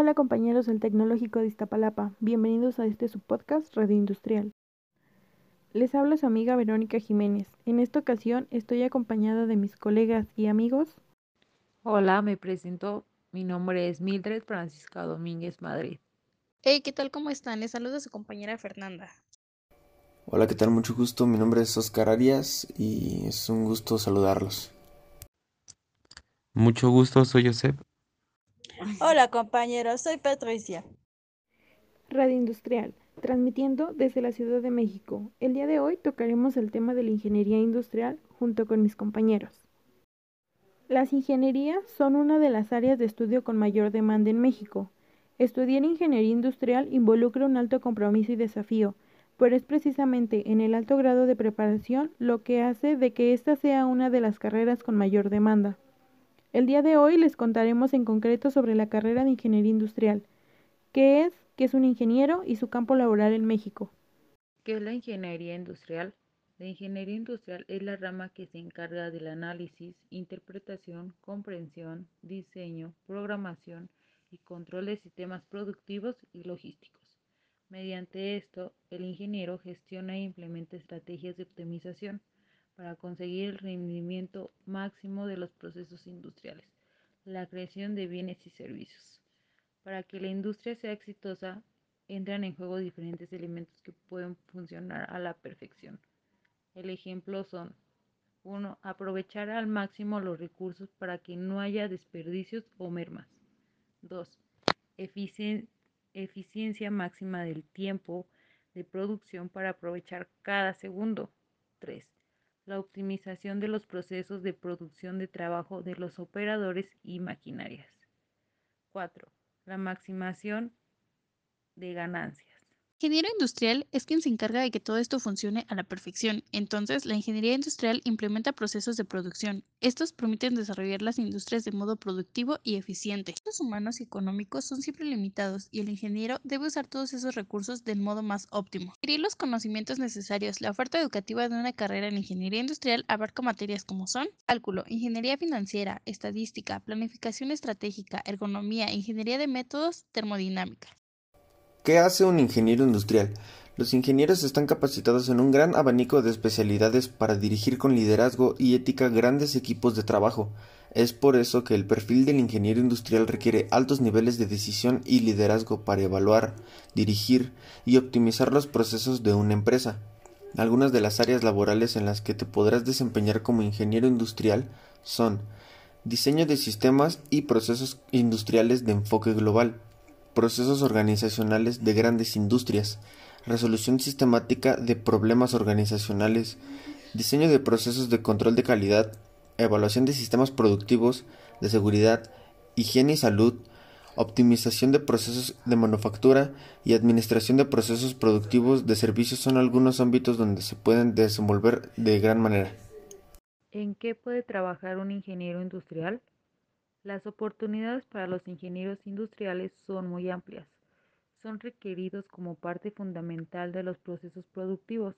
Hola compañeros del Tecnológico de Iztapalapa, bienvenidos a este subpodcast Radio Industrial. Les habla su amiga Verónica Jiménez. En esta ocasión estoy acompañada de mis colegas y amigos. Hola, me presento. Mi nombre es Mildred Francisca Domínguez Madrid. Hey, ¿qué tal? ¿Cómo están? Les saluda su compañera Fernanda. Hola, ¿qué tal? Mucho gusto. Mi nombre es Oscar Arias y es un gusto saludarlos. Mucho gusto, soy Josep. Hola compañeros, soy Patricia. Radio Industrial, transmitiendo desde la Ciudad de México. El día de hoy tocaremos el tema de la ingeniería industrial junto con mis compañeros. Las ingenierías son una de las áreas de estudio con mayor demanda en México. Estudiar ingeniería industrial involucra un alto compromiso y desafío, pero es precisamente en el alto grado de preparación lo que hace de que esta sea una de las carreras con mayor demanda. El día de hoy les contaremos en concreto sobre la carrera de ingeniería industrial, qué es, qué es un ingeniero y su campo laboral en México. ¿Qué es la ingeniería industrial? La ingeniería industrial es la rama que se encarga del análisis, interpretación, comprensión, diseño, programación y control de sistemas productivos y logísticos. Mediante esto, el ingeniero gestiona e implementa estrategias de optimización para conseguir el rendimiento máximo de los procesos industriales, la creación de bienes y servicios. Para que la industria sea exitosa, entran en juego diferentes elementos que pueden funcionar a la perfección. El ejemplo son 1. Aprovechar al máximo los recursos para que no haya desperdicios o mermas. 2. eficiencia máxima del tiempo de producción para aprovechar cada segundo. 3 la optimización de los procesos de producción de trabajo de los operadores y maquinarias. 4. La maximación de ganancias ingeniero industrial es quien se encarga de que todo esto funcione a la perfección. Entonces, la ingeniería industrial implementa procesos de producción. Estos permiten desarrollar las industrias de modo productivo y eficiente. Los humanos y económicos son siempre limitados y el ingeniero debe usar todos esos recursos del modo más óptimo. Adquirir los conocimientos necesarios. La oferta educativa de una carrera en ingeniería industrial abarca materias como son cálculo, ingeniería financiera, estadística, planificación estratégica, ergonomía, ingeniería de métodos, termodinámica. ¿Qué hace un ingeniero industrial? Los ingenieros están capacitados en un gran abanico de especialidades para dirigir con liderazgo y ética grandes equipos de trabajo. Es por eso que el perfil del ingeniero industrial requiere altos niveles de decisión y liderazgo para evaluar, dirigir y optimizar los procesos de una empresa. Algunas de las áreas laborales en las que te podrás desempeñar como ingeniero industrial son diseño de sistemas y procesos industriales de enfoque global, procesos organizacionales de grandes industrias, resolución sistemática de problemas organizacionales, diseño de procesos de control de calidad, evaluación de sistemas productivos, de seguridad, higiene y salud, optimización de procesos de manufactura y administración de procesos productivos de servicios son algunos ámbitos donde se pueden desenvolver de gran manera. ¿En qué puede trabajar un ingeniero industrial? Las oportunidades para los ingenieros industriales son muy amplias. Son requeridos como parte fundamental de los procesos productivos.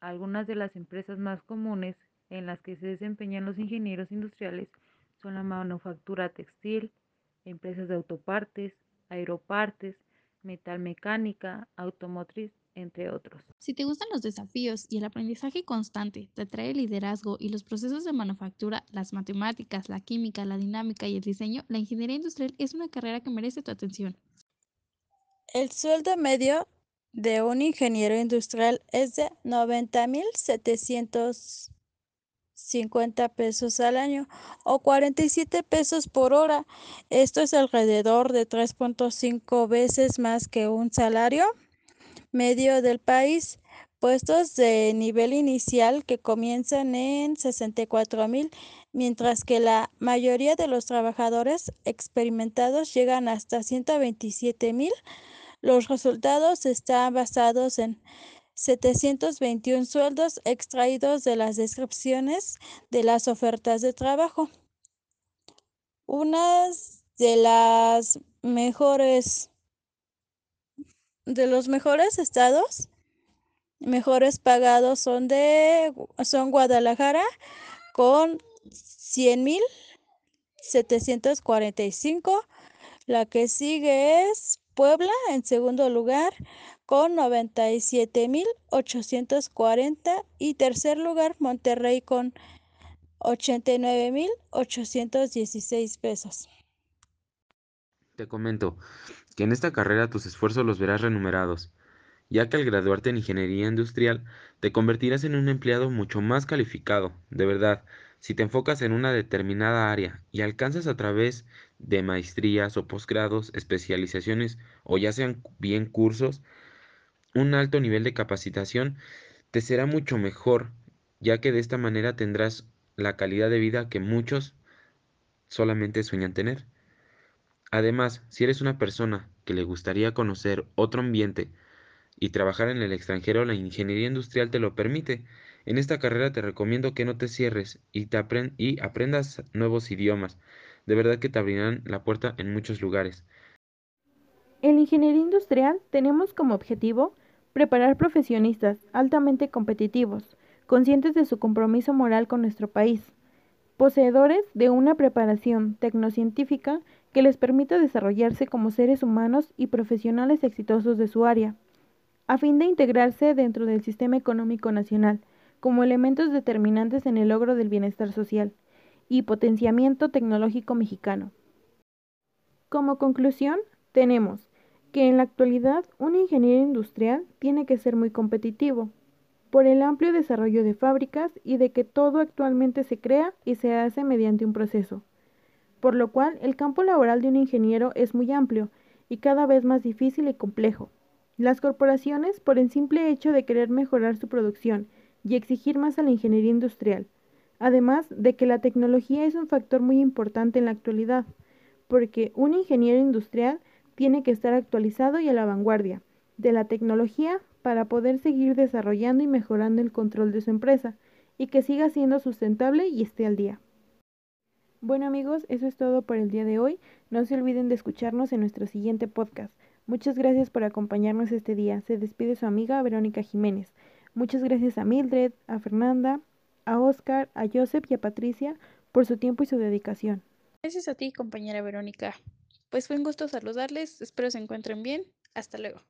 Algunas de las empresas más comunes en las que se desempeñan los ingenieros industriales son la manufactura textil, empresas de autopartes, aeropartes, metalmecánica, automotriz, entre otros. Si te gustan los desafíos y el aprendizaje constante, te atrae el liderazgo y los procesos de manufactura, las matemáticas, la química, la dinámica y el diseño, la ingeniería industrial es una carrera que merece tu atención. El sueldo medio de un ingeniero industrial es de 90.750 pesos al año o 47 pesos por hora. Esto es alrededor de 3.5 veces más que un salario medio del país, puestos de nivel inicial que comienzan en 64 mil, mientras que la mayoría de los trabajadores experimentados llegan hasta 127 mil. Los resultados están basados en 721 sueldos extraídos de las descripciones de las ofertas de trabajo. Unas de las mejores de los mejores estados, mejores pagados son de son Guadalajara con 100 mil 745, La que sigue es Puebla en segundo lugar con 97.840 y tercer lugar Monterrey con 89.816 pesos. Te comento que en esta carrera tus esfuerzos los verás renumerados, ya que al graduarte en ingeniería industrial te convertirás en un empleado mucho más calificado, de verdad, si te enfocas en una determinada área y alcanzas a través de maestrías o posgrados, especializaciones o ya sean bien cursos, un alto nivel de capacitación, te será mucho mejor, ya que de esta manera tendrás la calidad de vida que muchos solamente sueñan tener. Además, si eres una persona que le gustaría conocer otro ambiente y trabajar en el extranjero, la ingeniería industrial te lo permite. En esta carrera te recomiendo que no te cierres y, aprendas nuevos idiomas. De verdad que te abrirán la puerta en muchos lugares. En ingeniería industrial tenemos como objetivo preparar profesionistas altamente competitivos, conscientes de su compromiso moral con nuestro país, poseedores de una preparación tecnocientífica que les permita desarrollarse como seres humanos y profesionales exitosos de su área, a fin de integrarse dentro del sistema económico nacional como elementos determinantes en el logro del bienestar social y potenciamiento tecnológico mexicano. Como conclusión, tenemos que en la actualidad un ingeniero industrial tiene que ser muy competitivo, por el amplio desarrollo de fábricas y de que todo actualmente se crea y se hace mediante un proceso por lo cual el campo laboral de un ingeniero es muy amplio y cada vez más difícil y complejo. Las corporaciones, por el simple hecho de querer mejorar su producción y exigir más a la ingeniería industrial, además de que la tecnología es un factor muy importante en la actualidad, porque un ingeniero industrial tiene que estar actualizado y a la vanguardia de la tecnología para poder seguir desarrollando y mejorando el control de su empresa y que siga siendo sustentable y esté al día. Bueno amigos, eso es todo por el día de hoy. No se olviden de escucharnos en nuestro siguiente podcast. Muchas gracias por acompañarnos este día. Se despide su amiga Verónica Jiménez. Muchas gracias a Mildred, a Fernanda, a Oscar, a Joseph y a Patricia por su tiempo y su dedicación. Gracias a ti, compañera Verónica. Pues fue un gusto saludarles. Espero se encuentren bien. Hasta luego.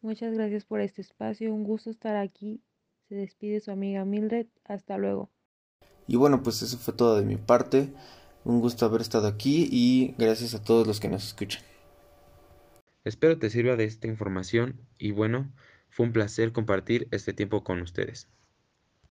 Muchas gracias por este espacio. Un gusto estar aquí. Se despide su amiga Mildred. Hasta luego. Y bueno, pues eso fue todo de mi parte. Un gusto haber estado aquí y gracias a todos los que nos escuchan. Espero te sirva de esta información y bueno, fue un placer compartir este tiempo con ustedes.